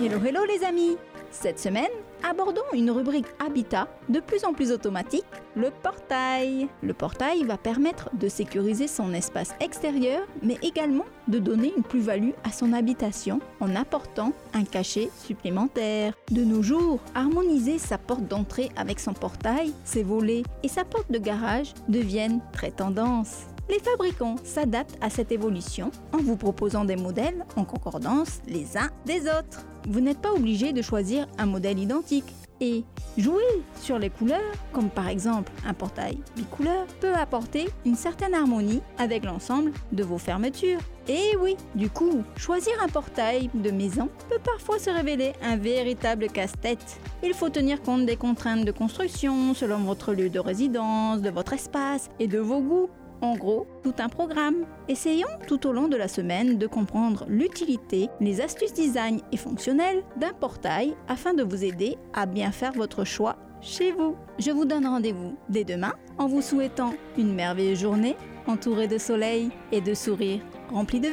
Hello hello les amis Cette semaine, abordons une rubrique Habitat de plus en plus automatique, le portail. Le portail va permettre de sécuriser son espace extérieur, mais également de donner une plus-value à son habitation en apportant un cachet supplémentaire. De nos jours, harmoniser sa porte d'entrée avec son portail, ses volets et sa porte de garage deviennent très tendance. Les fabricants s'adaptent à cette évolution en vous proposant des modèles en concordance les uns des autres. Vous n'êtes pas obligé de choisir un modèle identique et jouer sur les couleurs, comme par exemple un portail bicouleur, peut apporter une certaine harmonie avec l'ensemble de vos fermetures. Et oui, du coup, choisir un portail de maison peut parfois se révéler un véritable casse-tête. Il faut tenir compte des contraintes de construction selon votre lieu de résidence, de votre espace et de vos goûts. En gros, tout un programme. Essayons tout au long de la semaine de comprendre l'utilité, les astuces design et fonctionnelles d'un portail afin de vous aider à bien faire votre choix chez vous. Je vous donne rendez-vous dès demain en vous souhaitant une merveilleuse journée entourée de soleil et de sourires remplis de